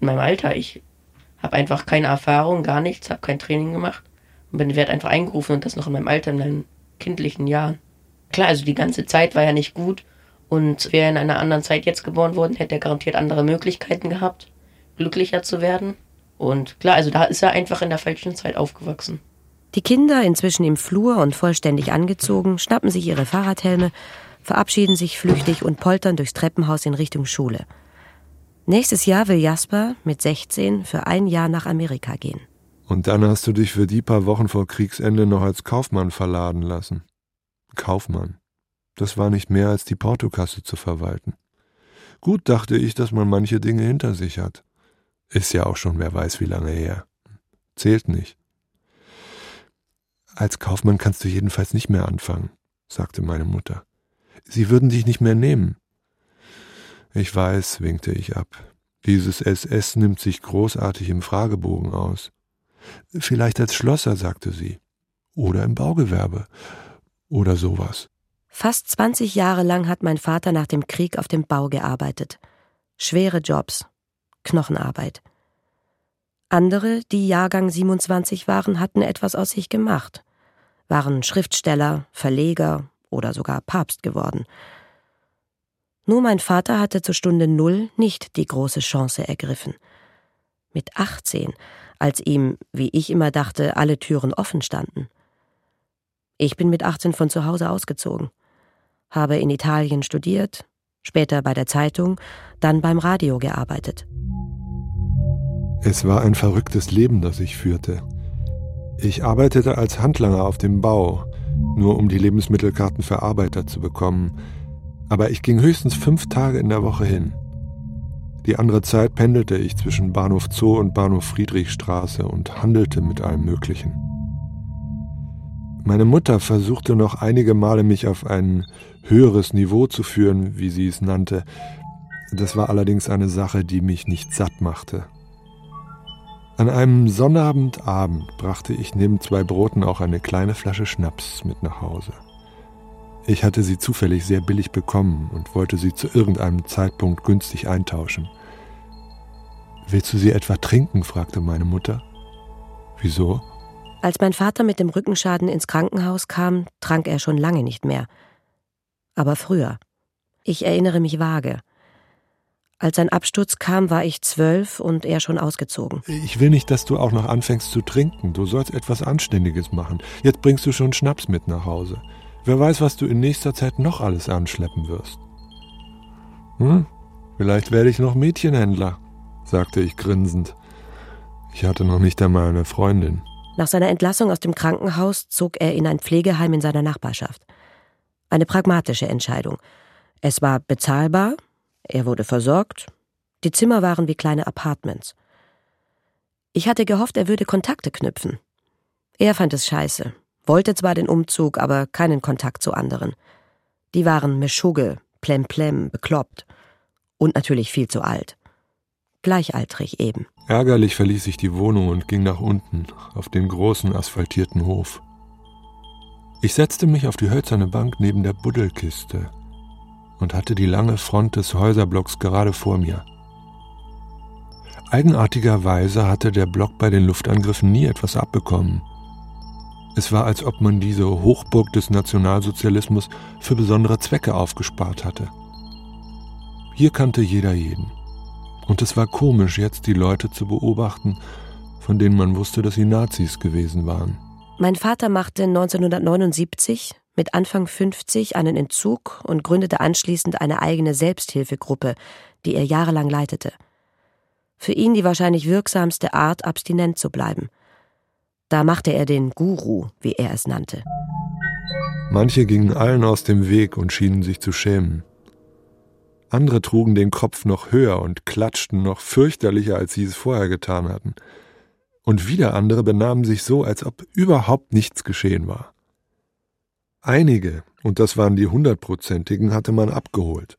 in meinem Alter. Ich habe einfach keine Erfahrung, gar nichts, habe kein Training gemacht und bin werde einfach eingerufen und das noch in meinem Alter, in meinen kindlichen Jahren. Klar, also die ganze Zeit war ja nicht gut und wäre in einer anderen Zeit jetzt geboren worden, hätte er garantiert andere Möglichkeiten gehabt, glücklicher zu werden. Und klar, also da ist er einfach in der falschen Zeit aufgewachsen. Die Kinder, inzwischen im Flur und vollständig angezogen, schnappen sich ihre Fahrradhelme, verabschieden sich flüchtig und poltern durchs Treppenhaus in Richtung Schule. Nächstes Jahr will Jasper mit 16 für ein Jahr nach Amerika gehen. Und dann hast du dich für die paar Wochen vor Kriegsende noch als Kaufmann verladen lassen. Kaufmann. Das war nicht mehr als die Portokasse zu verwalten. Gut dachte ich, dass man manche Dinge hinter sich hat. Ist ja auch schon wer weiß wie lange her. Zählt nicht. Als Kaufmann kannst du jedenfalls nicht mehr anfangen, sagte meine Mutter. Sie würden dich nicht mehr nehmen. Ich weiß, winkte ich ab. Dieses SS nimmt sich großartig im Fragebogen aus. Vielleicht als Schlosser, sagte sie. Oder im Baugewerbe. Oder sowas. Fast 20 Jahre lang hat mein Vater nach dem Krieg auf dem Bau gearbeitet. Schwere Jobs, Knochenarbeit. Andere, die Jahrgang 27 waren, hatten etwas aus sich gemacht, waren Schriftsteller, Verleger oder sogar Papst geworden. Nur mein Vater hatte zur Stunde Null nicht die große Chance ergriffen. Mit 18, als ihm, wie ich immer dachte, alle Türen offen standen. Ich bin mit 18 von zu Hause ausgezogen, habe in Italien studiert, später bei der Zeitung, dann beim Radio gearbeitet. Es war ein verrücktes Leben, das ich führte. Ich arbeitete als Handlanger auf dem Bau, nur um die Lebensmittelkarten für Arbeiter zu bekommen, aber ich ging höchstens fünf Tage in der Woche hin. Die andere Zeit pendelte ich zwischen Bahnhof Zoo und Bahnhof Friedrichstraße und handelte mit allem Möglichen. Meine Mutter versuchte noch einige Male mich auf ein höheres Niveau zu führen, wie sie es nannte. Das war allerdings eine Sache, die mich nicht satt machte. An einem Sonnabendabend brachte ich neben zwei Broten auch eine kleine Flasche Schnaps mit nach Hause. Ich hatte sie zufällig sehr billig bekommen und wollte sie zu irgendeinem Zeitpunkt günstig eintauschen. Willst du sie etwa trinken? fragte meine Mutter. Wieso? Als mein Vater mit dem Rückenschaden ins Krankenhaus kam, trank er schon lange nicht mehr. Aber früher. Ich erinnere mich vage. Als sein Absturz kam, war ich zwölf und er schon ausgezogen. Ich will nicht, dass du auch noch anfängst zu trinken. Du sollst etwas Anständiges machen. Jetzt bringst du schon Schnaps mit nach Hause. Wer weiß, was du in nächster Zeit noch alles anschleppen wirst. Hm? Vielleicht werde ich noch Mädchenhändler, sagte ich grinsend. Ich hatte noch nicht einmal eine Freundin. Nach seiner Entlassung aus dem Krankenhaus zog er in ein Pflegeheim in seiner Nachbarschaft. Eine pragmatische Entscheidung. Es war bezahlbar, er wurde versorgt. Die Zimmer waren wie kleine Apartments. Ich hatte gehofft, er würde Kontakte knüpfen. Er fand es scheiße, wollte zwar den Umzug, aber keinen Kontakt zu anderen. Die waren Meschugge, plemplem, bekloppt. Und natürlich viel zu alt. Gleichaltrig eben. Ärgerlich verließ ich die Wohnung und ging nach unten, auf den großen asphaltierten Hof. Ich setzte mich auf die hölzerne Bank neben der Buddelkiste und hatte die lange Front des Häuserblocks gerade vor mir. Eigenartigerweise hatte der Block bei den Luftangriffen nie etwas abbekommen. Es war, als ob man diese Hochburg des Nationalsozialismus für besondere Zwecke aufgespart hatte. Hier kannte jeder jeden. Und es war komisch, jetzt die Leute zu beobachten, von denen man wusste, dass sie Nazis gewesen waren. Mein Vater machte 1979 mit Anfang 50 einen Entzug und gründete anschließend eine eigene Selbsthilfegruppe, die er jahrelang leitete für ihn die wahrscheinlich wirksamste Art, abstinent zu bleiben. Da machte er den Guru, wie er es nannte. Manche gingen allen aus dem Weg und schienen sich zu schämen. Andere trugen den Kopf noch höher und klatschten noch fürchterlicher, als sie es vorher getan hatten. Und wieder andere benahmen sich so, als ob überhaupt nichts geschehen war. Einige, und das waren die hundertprozentigen, hatte man abgeholt.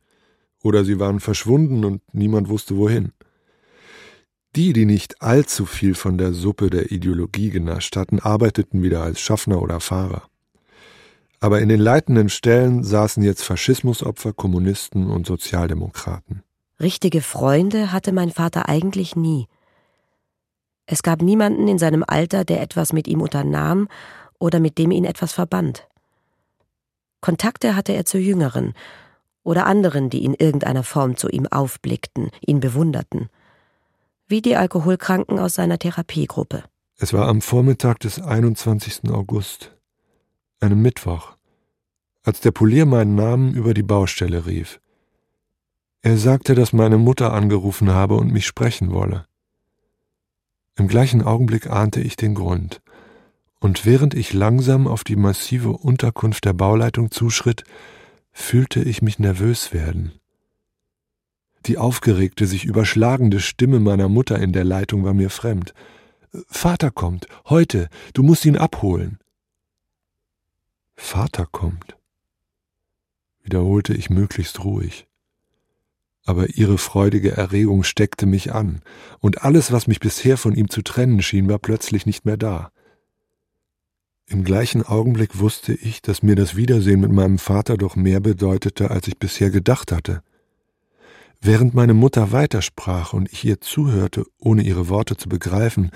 Oder sie waren verschwunden und niemand wusste wohin. Die, die nicht allzu viel von der Suppe der Ideologie genascht hatten, arbeiteten wieder als Schaffner oder Fahrer. Aber in den leitenden Stellen saßen jetzt Faschismusopfer, Kommunisten und Sozialdemokraten. Richtige Freunde hatte mein Vater eigentlich nie. Es gab niemanden in seinem Alter, der etwas mit ihm unternahm oder mit dem ihn etwas verband. Kontakte hatte er zu Jüngeren oder anderen, die in irgendeiner Form zu ihm aufblickten, ihn bewunderten wie die Alkoholkranken aus seiner Therapiegruppe. Es war am Vormittag des 21. August, einem Mittwoch, als der Polier meinen Namen über die Baustelle rief. Er sagte, dass meine Mutter angerufen habe und mich sprechen wolle. Im gleichen Augenblick ahnte ich den Grund, und während ich langsam auf die massive Unterkunft der Bauleitung zuschritt, fühlte ich mich nervös werden. Die aufgeregte, sich überschlagende Stimme meiner Mutter in der Leitung war mir fremd. Vater kommt, heute, du musst ihn abholen. Vater kommt, wiederholte ich möglichst ruhig. Aber ihre freudige Erregung steckte mich an, und alles, was mich bisher von ihm zu trennen schien, war plötzlich nicht mehr da. Im gleichen Augenblick wusste ich, dass mir das Wiedersehen mit meinem Vater doch mehr bedeutete, als ich bisher gedacht hatte. Während meine Mutter weitersprach und ich ihr zuhörte, ohne ihre Worte zu begreifen,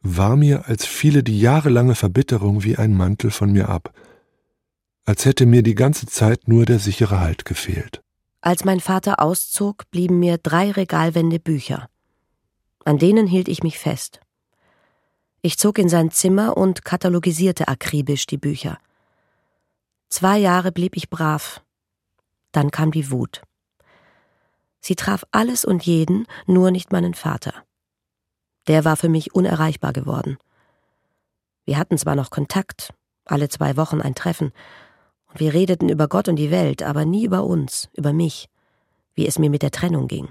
war mir, als fiele die jahrelange Verbitterung wie ein Mantel von mir ab, als hätte mir die ganze Zeit nur der sichere Halt gefehlt. Als mein Vater auszog, blieben mir drei Regalwände Bücher. An denen hielt ich mich fest. Ich zog in sein Zimmer und katalogisierte akribisch die Bücher. Zwei Jahre blieb ich brav. Dann kam die Wut. Sie traf alles und jeden, nur nicht meinen Vater. Der war für mich unerreichbar geworden. Wir hatten zwar noch Kontakt, alle zwei Wochen ein Treffen, wir redeten über Gott und die Welt, aber nie über uns, über mich, wie es mir mit der Trennung ging.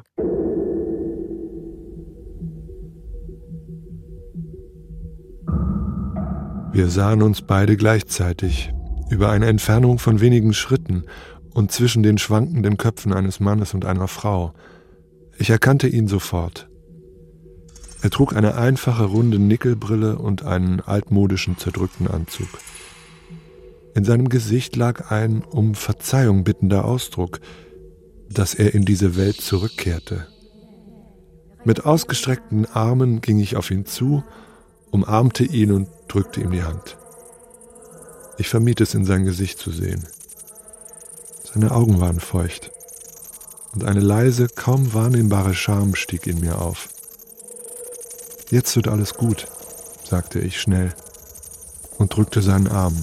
Wir sahen uns beide gleichzeitig, über eine Entfernung von wenigen Schritten, und zwischen den schwankenden Köpfen eines Mannes und einer Frau. Ich erkannte ihn sofort. Er trug eine einfache runde Nickelbrille und einen altmodischen zerdrückten Anzug. In seinem Gesicht lag ein um Verzeihung bittender Ausdruck, dass er in diese Welt zurückkehrte. Mit ausgestreckten Armen ging ich auf ihn zu, umarmte ihn und drückte ihm die Hand. Ich vermied es in sein Gesicht zu sehen. Seine Augen waren feucht. Und eine leise, kaum wahrnehmbare Scham stieg in mir auf. Jetzt wird alles gut, sagte ich schnell und drückte seinen Arm.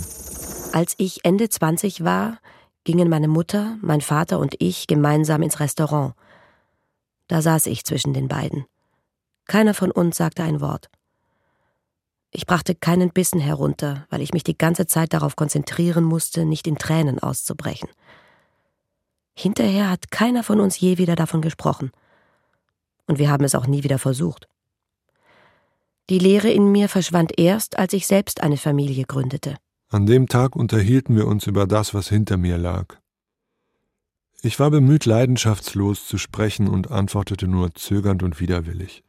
Als ich Ende 20 war, gingen meine Mutter, mein Vater und ich gemeinsam ins Restaurant. Da saß ich zwischen den beiden. Keiner von uns sagte ein Wort. Ich brachte keinen Bissen herunter, weil ich mich die ganze Zeit darauf konzentrieren musste, nicht in Tränen auszubrechen. Hinterher hat keiner von uns je wieder davon gesprochen. Und wir haben es auch nie wieder versucht. Die Lehre in mir verschwand erst, als ich selbst eine Familie gründete. An dem Tag unterhielten wir uns über das, was hinter mir lag. Ich war bemüht, leidenschaftslos zu sprechen und antwortete nur zögernd und widerwillig.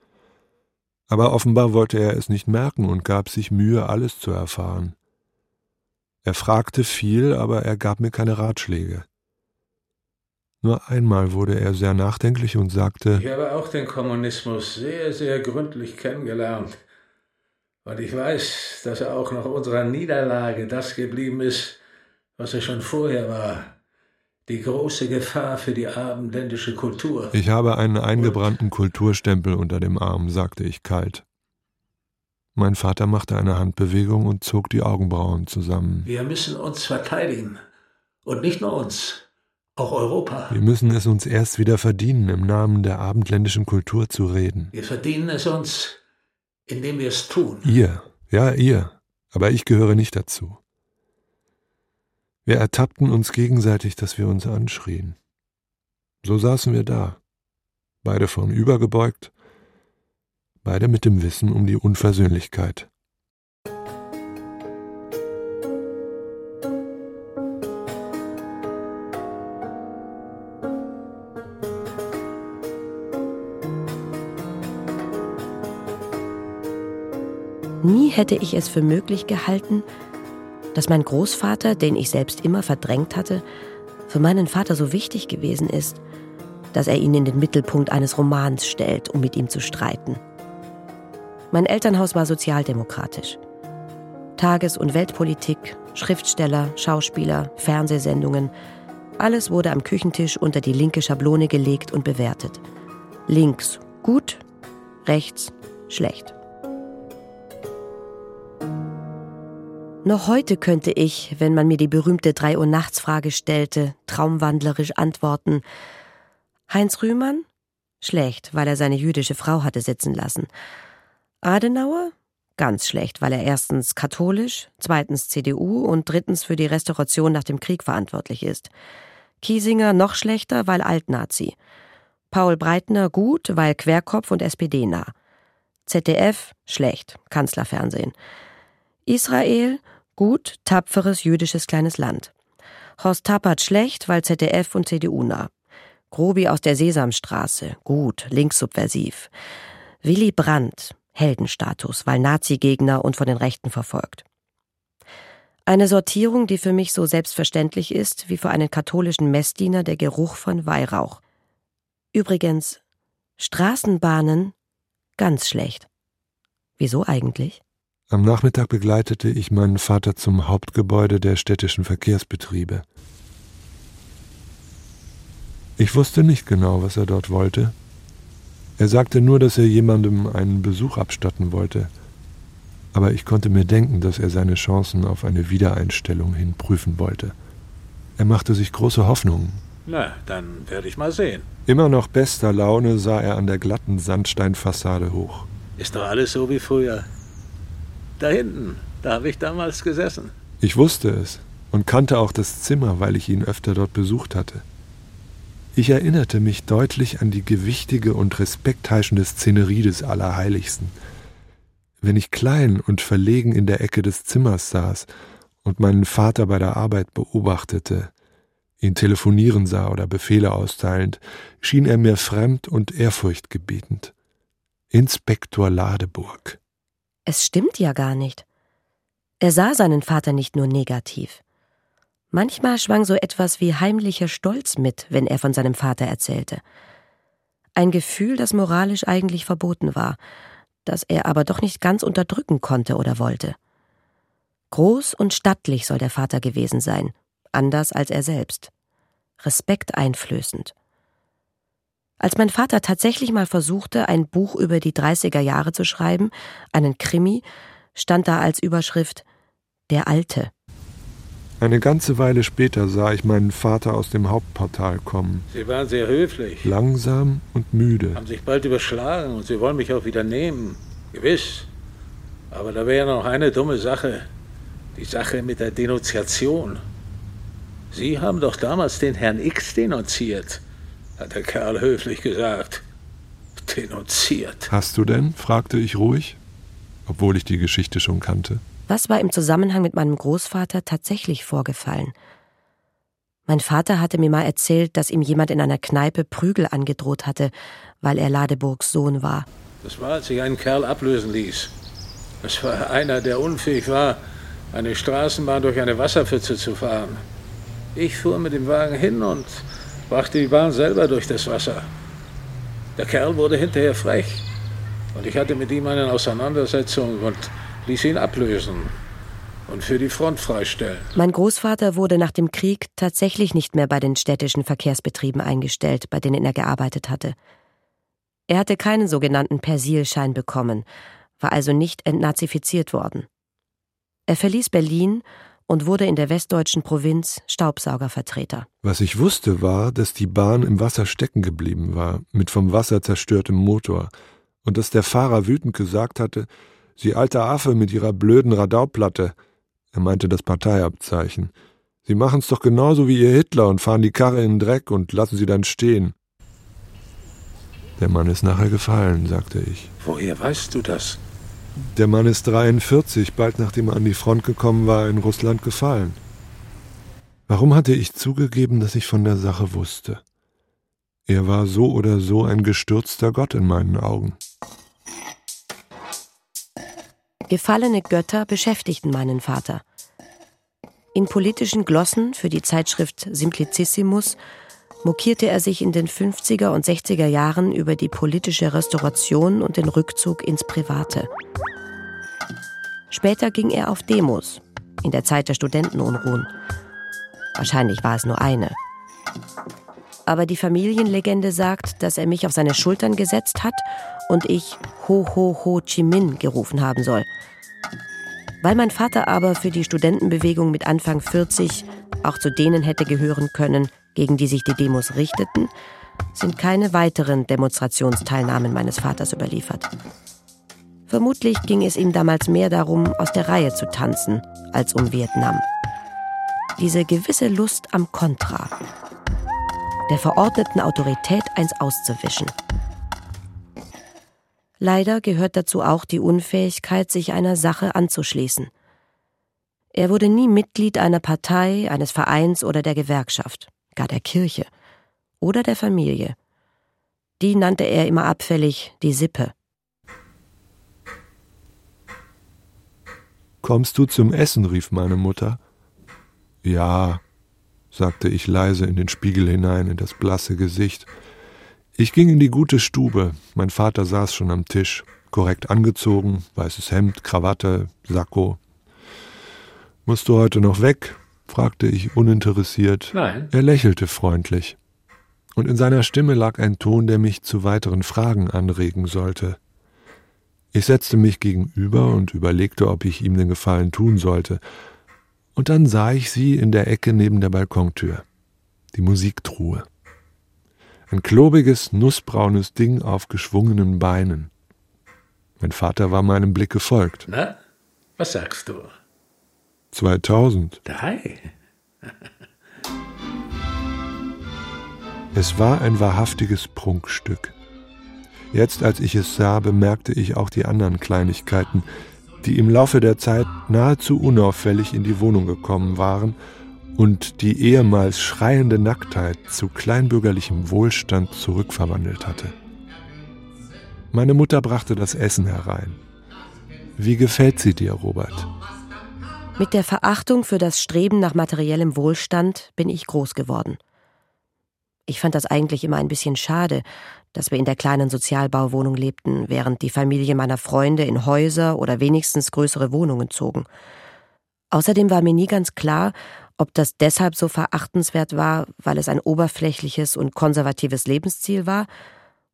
Aber offenbar wollte er es nicht merken und gab sich Mühe, alles zu erfahren. Er fragte viel, aber er gab mir keine Ratschläge. Nur einmal wurde er sehr nachdenklich und sagte Ich habe auch den Kommunismus sehr, sehr gründlich kennengelernt. Und ich weiß, dass er auch nach unserer Niederlage das geblieben ist, was er schon vorher war. Die große Gefahr für die abendländische Kultur. Ich habe einen eingebrannten Kulturstempel unter dem Arm, sagte ich kalt. Mein Vater machte eine Handbewegung und zog die Augenbrauen zusammen. Wir müssen uns verteidigen. Und nicht nur uns, auch Europa. Wir müssen es uns erst wieder verdienen, im Namen der abendländischen Kultur zu reden. Wir verdienen es uns, indem wir es tun. Ihr, ja, ihr, aber ich gehöre nicht dazu. Wir ertappten uns gegenseitig, dass wir uns anschrien. So saßen wir da, beide vornübergebeugt, beide mit dem Wissen um die Unversöhnlichkeit. Hätte ich es für möglich gehalten, dass mein Großvater, den ich selbst immer verdrängt hatte, für meinen Vater so wichtig gewesen ist, dass er ihn in den Mittelpunkt eines Romans stellt, um mit ihm zu streiten. Mein Elternhaus war sozialdemokratisch. Tages- und Weltpolitik, Schriftsteller, Schauspieler, Fernsehsendungen, alles wurde am Küchentisch unter die linke Schablone gelegt und bewertet. Links gut, rechts schlecht. Noch heute könnte ich, wenn man mir die berühmte drei Uhr Nachtsfrage stellte, traumwandlerisch antworten. Heinz Rühmann? Schlecht, weil er seine jüdische Frau hatte sitzen lassen. Adenauer? Ganz schlecht, weil er erstens katholisch, zweitens CDU und drittens für die Restauration nach dem Krieg verantwortlich ist. Kiesinger noch schlechter, weil Altnazi. Paul Breitner gut, weil Querkopf und SPD nah. ZDF schlecht, Kanzlerfernsehen. Israel gut, tapferes jüdisches kleines Land. Horst Tappert schlecht, weil ZDF und CDU nah. Grobi aus der Sesamstraße gut, linkssubversiv. Willy Brandt Heldenstatus, weil Nazi-Gegner und von den Rechten verfolgt. Eine Sortierung, die für mich so selbstverständlich ist, wie für einen katholischen Messdiener der Geruch von Weihrauch. Übrigens, Straßenbahnen ganz schlecht. Wieso eigentlich? Am Nachmittag begleitete ich meinen Vater zum Hauptgebäude der städtischen Verkehrsbetriebe. Ich wusste nicht genau, was er dort wollte, er sagte nur, dass er jemandem einen Besuch abstatten wollte, aber ich konnte mir denken, dass er seine Chancen auf eine Wiedereinstellung hin prüfen wollte. Er machte sich große Hoffnungen. Na, dann werde ich mal sehen. Immer noch bester Laune sah er an der glatten Sandsteinfassade hoch. Ist doch alles so wie früher. Da hinten, da habe ich damals gesessen. Ich wusste es und kannte auch das Zimmer, weil ich ihn öfter dort besucht hatte. Ich erinnerte mich deutlich an die gewichtige und respektheischende Szenerie des Allerheiligsten. Wenn ich klein und verlegen in der Ecke des Zimmers saß und meinen Vater bei der Arbeit beobachtete, ihn telefonieren sah oder Befehle austeilend, schien er mir fremd und ehrfurchtgebietend. Inspektor Ladeburg. Es stimmt ja gar nicht. Er sah seinen Vater nicht nur negativ. Manchmal schwang so etwas wie heimlicher Stolz mit, wenn er von seinem Vater erzählte. Ein Gefühl, das moralisch eigentlich verboten war, das er aber doch nicht ganz unterdrücken konnte oder wollte. Groß und stattlich soll der Vater gewesen sein, anders als er selbst. Respekt einflößend. Als mein Vater tatsächlich mal versuchte, ein Buch über die 30er Jahre zu schreiben, einen Krimi, stand da als Überschrift Der Alte. Eine ganze Weile später sah ich meinen Vater aus dem Hauptportal kommen. Sie waren sehr höflich. Langsam und müde. Haben sich bald überschlagen und Sie wollen mich auch wieder nehmen. Gewiss. Aber da wäre noch eine dumme Sache. Die Sache mit der Denunziation. Sie haben doch damals den Herrn X denunziert, hat der Kerl höflich gesagt. Denunziert. Hast du denn? fragte ich ruhig, obwohl ich die Geschichte schon kannte. Was war im Zusammenhang mit meinem Großvater tatsächlich vorgefallen? Mein Vater hatte mir mal erzählt, dass ihm jemand in einer Kneipe Prügel angedroht hatte, weil er Ladeburgs Sohn war. Das war, als sich einen Kerl ablösen ließ. Es war einer, der unfähig war, eine Straßenbahn durch eine Wasserpfütze zu fahren. Ich fuhr mit dem Wagen hin und brachte die Bahn selber durch das Wasser. Der Kerl wurde hinterher frech und ich hatte mit ihm eine Auseinandersetzung und ließ ihn ablösen und für die Front freistellen. Mein Großvater wurde nach dem Krieg tatsächlich nicht mehr bei den städtischen Verkehrsbetrieben eingestellt, bei denen er gearbeitet hatte. Er hatte keinen sogenannten Persilschein bekommen, war also nicht entnazifiziert worden. Er verließ Berlin und wurde in der westdeutschen Provinz Staubsaugervertreter. Was ich wusste, war, dass die Bahn im Wasser stecken geblieben war, mit vom Wasser zerstörtem Motor, und dass der Fahrer wütend gesagt hatte, Sie alter Affe mit Ihrer blöden Radauplatte, er meinte das Parteiabzeichen. Sie machen's doch genauso wie Ihr Hitler und fahren die Karre in den Dreck und lassen sie dann stehen. Der Mann ist nachher gefallen, sagte ich. Woher weißt du das? Der Mann ist 43, bald nachdem er an die Front gekommen war, in Russland gefallen. Warum hatte ich zugegeben, dass ich von der Sache wusste? Er war so oder so ein gestürzter Gott in meinen Augen. Gefallene Götter beschäftigten meinen Vater. In politischen Glossen für die Zeitschrift Simplicissimus mokierte er sich in den 50er und 60er Jahren über die politische Restauration und den Rückzug ins Private. Später ging er auf Demos, in der Zeit der Studentenunruhen. Wahrscheinlich war es nur eine. Aber die Familienlegende sagt, dass er mich auf seine Schultern gesetzt hat und ich Ho Ho Ho Chi Minh gerufen haben soll. Weil mein Vater aber für die Studentenbewegung mit Anfang 40 auch zu denen hätte gehören können, gegen die sich die Demos richteten, sind keine weiteren Demonstrationsteilnahmen meines Vaters überliefert. Vermutlich ging es ihm damals mehr darum, aus der Reihe zu tanzen, als um Vietnam. Diese gewisse Lust am Kontra, der verordneten Autorität eins auszuwischen. Leider gehört dazu auch die Unfähigkeit, sich einer Sache anzuschließen. Er wurde nie Mitglied einer Partei, eines Vereins oder der Gewerkschaft, gar der Kirche oder der Familie. Die nannte er immer abfällig die Sippe. Kommst du zum Essen? rief meine Mutter. Ja, sagte ich leise in den Spiegel hinein, in das blasse Gesicht. Ich ging in die gute Stube. Mein Vater saß schon am Tisch, korrekt angezogen, weißes Hemd, Krawatte, Sakko. Musst du heute noch weg? Fragte ich uninteressiert. Nein. Er lächelte freundlich. Und in seiner Stimme lag ein Ton, der mich zu weiteren Fragen anregen sollte. Ich setzte mich gegenüber und überlegte, ob ich ihm den Gefallen tun sollte. Und dann sah ich sie in der Ecke neben der Balkontür. Die Musiktruhe. Ein klobiges, nussbraunes Ding auf geschwungenen Beinen. Mein Vater war meinem Blick gefolgt. Na, was sagst du? 2000. Drei? Es war ein wahrhaftiges Prunkstück. Jetzt, als ich es sah, bemerkte ich auch die anderen Kleinigkeiten, die im Laufe der Zeit nahezu unauffällig in die Wohnung gekommen waren und die ehemals schreiende Nacktheit zu kleinbürgerlichem Wohlstand zurückverwandelt hatte. Meine Mutter brachte das Essen herein. Wie gefällt sie dir, Robert? Mit der Verachtung für das Streben nach materiellem Wohlstand bin ich groß geworden. Ich fand das eigentlich immer ein bisschen schade, dass wir in der kleinen Sozialbauwohnung lebten, während die Familie meiner Freunde in Häuser oder wenigstens größere Wohnungen zogen. Außerdem war mir nie ganz klar, ob das deshalb so verachtenswert war, weil es ein oberflächliches und konservatives Lebensziel war,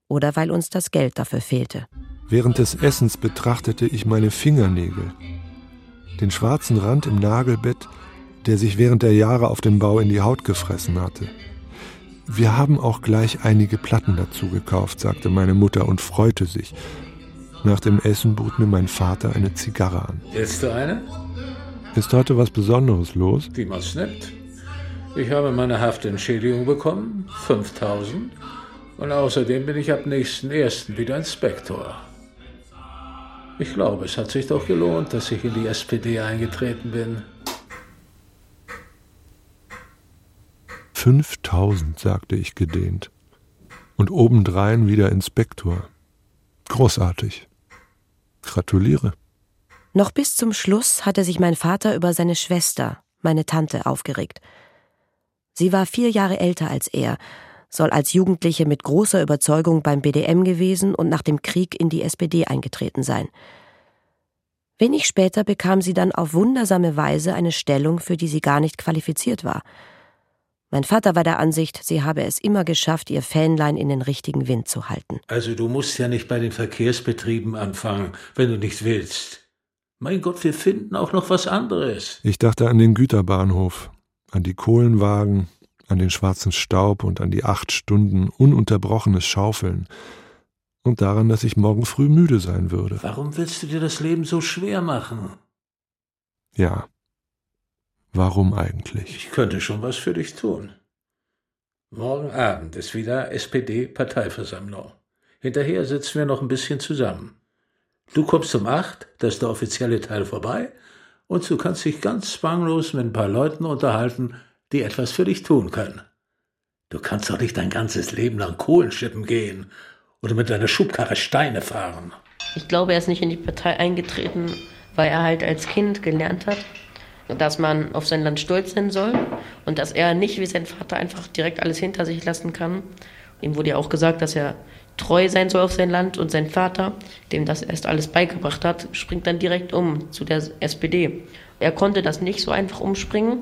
oder weil uns das Geld dafür fehlte. Während des Essens betrachtete ich meine Fingernägel, den schwarzen Rand im Nagelbett, der sich während der Jahre auf dem Bau in die Haut gefressen hatte. Wir haben auch gleich einige Platten dazu gekauft, sagte meine Mutter und freute sich. Nach dem Essen bot mir mein Vater eine Zigarre an. Willst du eine? Ist heute was Besonderes los? Wie man's nimmt. Ich habe meine Haftentschädigung bekommen, 5000. Und außerdem bin ich ab nächsten ersten wieder Inspektor. Ich glaube, es hat sich doch gelohnt, dass ich in die SPD eingetreten bin. 5000, sagte ich gedehnt. Und obendrein wieder Inspektor. Großartig. Gratuliere. Noch bis zum Schluss hatte sich mein Vater über seine Schwester, meine Tante, aufgeregt. Sie war vier Jahre älter als er, soll als Jugendliche mit großer Überzeugung beim BDM gewesen und nach dem Krieg in die SPD eingetreten sein. Wenig später bekam sie dann auf wundersame Weise eine Stellung, für die sie gar nicht qualifiziert war. Mein Vater war der Ansicht, sie habe es immer geschafft, ihr Fähnlein in den richtigen Wind zu halten. Also du musst ja nicht bei den Verkehrsbetrieben anfangen, wenn du nicht willst. Mein Gott, wir finden auch noch was anderes. Ich dachte an den Güterbahnhof, an die Kohlenwagen, an den schwarzen Staub und an die acht Stunden ununterbrochenes Schaufeln und daran, dass ich morgen früh müde sein würde. Warum willst du dir das Leben so schwer machen? Ja, Warum eigentlich? Ich könnte schon was für dich tun. Morgen Abend ist wieder SPD-Parteiversammlung. Hinterher sitzen wir noch ein bisschen zusammen. Du kommst um acht, das ist der offizielle Teil vorbei, und du kannst dich ganz zwanglos mit ein paar Leuten unterhalten, die etwas für dich tun können. Du kannst doch nicht dein ganzes Leben lang Kohlenschippen gehen oder mit deiner Schubkarre Steine fahren. Ich glaube, er ist nicht in die Partei eingetreten, weil er halt als Kind gelernt hat, dass man auf sein Land stolz sein soll und dass er nicht wie sein Vater einfach direkt alles hinter sich lassen kann. Ihm wurde ja auch gesagt, dass er treu sein soll auf sein Land und sein Vater, dem das erst alles beigebracht hat, springt dann direkt um zu der SPD. Er konnte das nicht so einfach umspringen.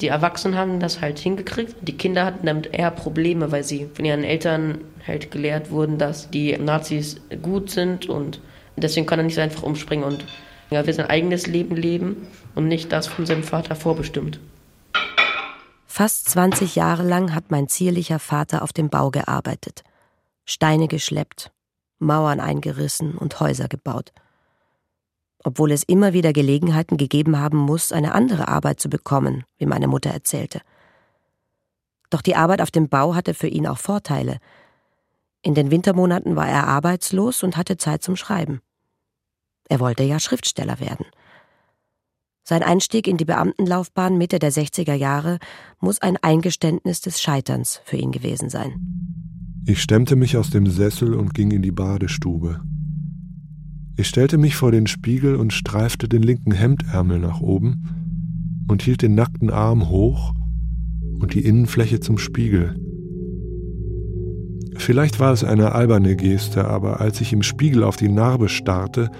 Die Erwachsenen haben das halt hingekriegt. Die Kinder hatten damit eher Probleme, weil sie von ihren Eltern halt gelehrt wurden, dass die Nazis gut sind und deswegen kann er nicht so einfach umspringen und er will sein eigenes Leben leben und nicht das von seinem Vater vorbestimmt. Fast 20 Jahre lang hat mein zierlicher Vater auf dem Bau gearbeitet. Steine geschleppt, Mauern eingerissen und Häuser gebaut. Obwohl es immer wieder Gelegenheiten gegeben haben muss, eine andere Arbeit zu bekommen, wie meine Mutter erzählte. Doch die Arbeit auf dem Bau hatte für ihn auch Vorteile. In den Wintermonaten war er arbeitslos und hatte Zeit zum Schreiben. Er wollte ja Schriftsteller werden. Sein Einstieg in die Beamtenlaufbahn Mitte der 60er Jahre muss ein Eingeständnis des Scheiterns für ihn gewesen sein. Ich stemmte mich aus dem Sessel und ging in die Badestube. Ich stellte mich vor den Spiegel und streifte den linken Hemdärmel nach oben und hielt den nackten Arm hoch und die Innenfläche zum Spiegel. Vielleicht war es eine alberne Geste, aber als ich im Spiegel auf die Narbe starrte,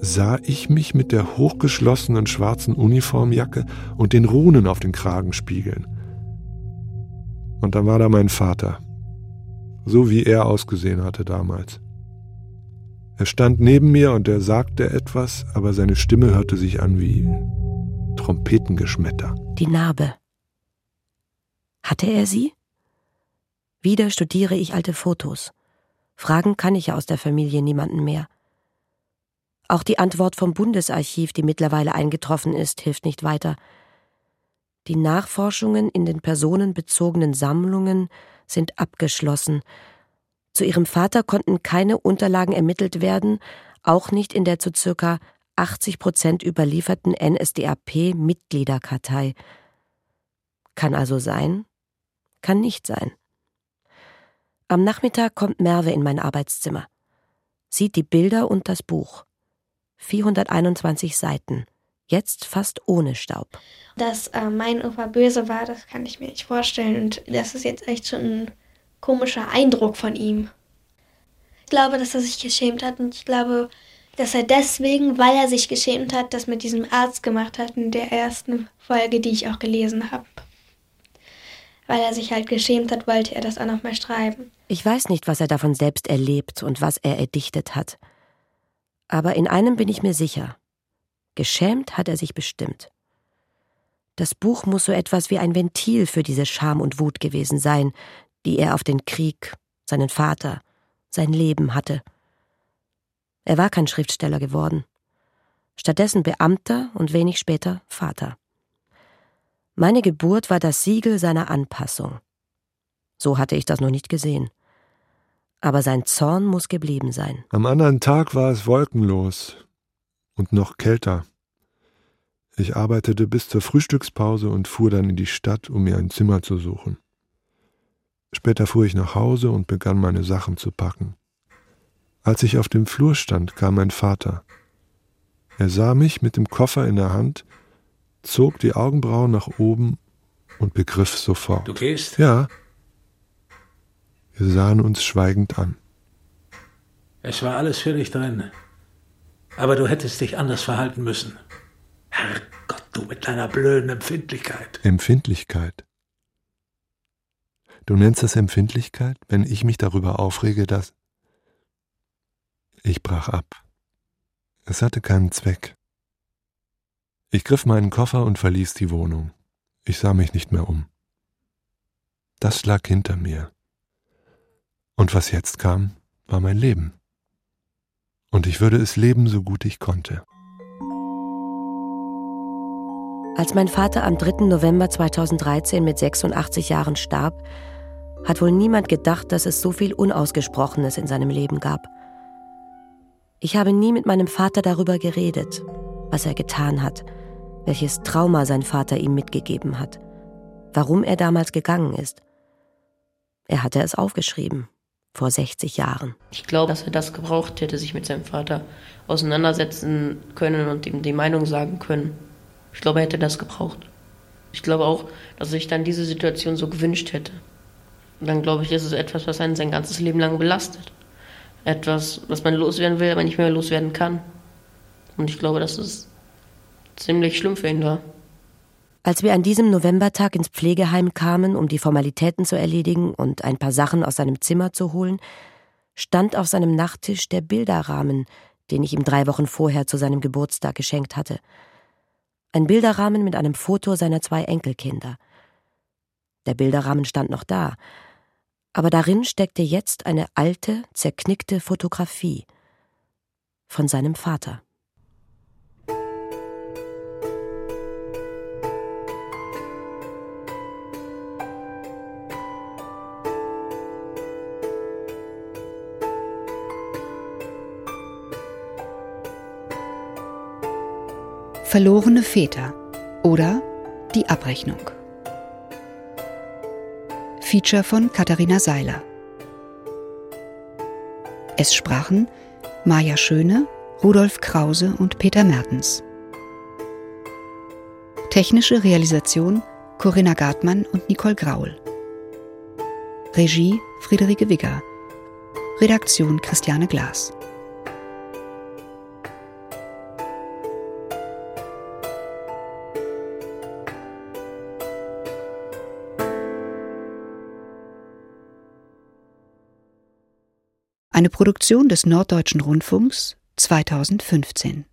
sah ich mich mit der hochgeschlossenen schwarzen Uniformjacke und den Runen auf den Kragen spiegeln. Und dann war da mein Vater, so wie er ausgesehen hatte damals. Er stand neben mir und er sagte etwas, aber seine Stimme hörte sich an wie Trompetengeschmetter. Die Narbe. Hatte er sie? Wieder studiere ich alte Fotos. Fragen kann ich ja aus der Familie niemanden mehr. Auch die Antwort vom Bundesarchiv, die mittlerweile eingetroffen ist, hilft nicht weiter. Die Nachforschungen in den personenbezogenen Sammlungen sind abgeschlossen. Zu ihrem Vater konnten keine Unterlagen ermittelt werden, auch nicht in der zu circa 80 Prozent überlieferten NSDAP-Mitgliederkartei. Kann also sein, kann nicht sein. Am Nachmittag kommt Merve in mein Arbeitszimmer, sieht die Bilder und das Buch. 421 Seiten, jetzt fast ohne Staub. Dass äh, mein Opa böse war, das kann ich mir nicht vorstellen. Und das ist jetzt echt schon ein komischer Eindruck von ihm. Ich glaube, dass er sich geschämt hat und ich glaube, dass er deswegen, weil er sich geschämt hat, das mit diesem Arzt gemacht hat in der ersten Folge, die ich auch gelesen habe. Weil er sich halt geschämt hat, wollte er das auch nochmal schreiben. Ich weiß nicht, was er davon selbst erlebt und was er erdichtet hat. Aber in einem bin ich mir sicher. Geschämt hat er sich bestimmt. Das Buch muss so etwas wie ein Ventil für diese Scham und Wut gewesen sein, die er auf den Krieg, seinen Vater, sein Leben hatte. Er war kein Schriftsteller geworden, stattdessen Beamter und wenig später Vater. Meine Geburt war das Siegel seiner Anpassung. So hatte ich das noch nicht gesehen. Aber sein Zorn muss geblieben sein. Am anderen Tag war es wolkenlos und noch kälter. Ich arbeitete bis zur Frühstückspause und fuhr dann in die Stadt, um mir ein Zimmer zu suchen. Später fuhr ich nach Hause und begann meine Sachen zu packen. Als ich auf dem Flur stand, kam mein Vater. Er sah mich mit dem Koffer in der Hand, zog die Augenbrauen nach oben und begriff sofort. Du gehst? Ja. Wir sahen uns schweigend an. Es war alles für dich drin. Aber du hättest dich anders verhalten müssen. Herrgott, du mit deiner blöden Empfindlichkeit. Empfindlichkeit. Du nennst das Empfindlichkeit, wenn ich mich darüber aufrege, dass. Ich brach ab. Es hatte keinen Zweck. Ich griff meinen Koffer und verließ die Wohnung. Ich sah mich nicht mehr um. Das lag hinter mir. Und was jetzt kam, war mein Leben. Und ich würde es leben, so gut ich konnte. Als mein Vater am 3. November 2013 mit 86 Jahren starb, hat wohl niemand gedacht, dass es so viel Unausgesprochenes in seinem Leben gab. Ich habe nie mit meinem Vater darüber geredet, was er getan hat, welches Trauma sein Vater ihm mitgegeben hat, warum er damals gegangen ist. Er hatte es aufgeschrieben, vor 60 Jahren. Ich glaube, dass er das gebraucht hätte, sich mit seinem Vater auseinandersetzen können und ihm die Meinung sagen können. Ich glaube, er hätte das gebraucht. Ich glaube auch, dass er sich dann diese Situation so gewünscht hätte. Dann glaube ich, ist es etwas, was einen sein ganzes Leben lang belastet. Etwas, was man loswerden will, aber nicht mehr loswerden kann. Und ich glaube, dass es ziemlich schlimm für ihn war. Als wir an diesem Novembertag ins Pflegeheim kamen, um die Formalitäten zu erledigen und ein paar Sachen aus seinem Zimmer zu holen, stand auf seinem Nachttisch der Bilderrahmen, den ich ihm drei Wochen vorher zu seinem Geburtstag geschenkt hatte. Ein Bilderrahmen mit einem Foto seiner zwei Enkelkinder. Der Bilderrahmen stand noch da, aber darin steckte jetzt eine alte, zerknickte Fotografie von seinem Vater. Verlorene Väter oder Die Abrechnung. Feature von Katharina Seiler. Es sprachen Maja Schöne, Rudolf Krause und Peter Mertens. Technische Realisation Corinna Gartmann und Nicole Graul. Regie Friederike Wigger. Redaktion Christiane Glas. Eine Produktion des Norddeutschen Rundfunks 2015.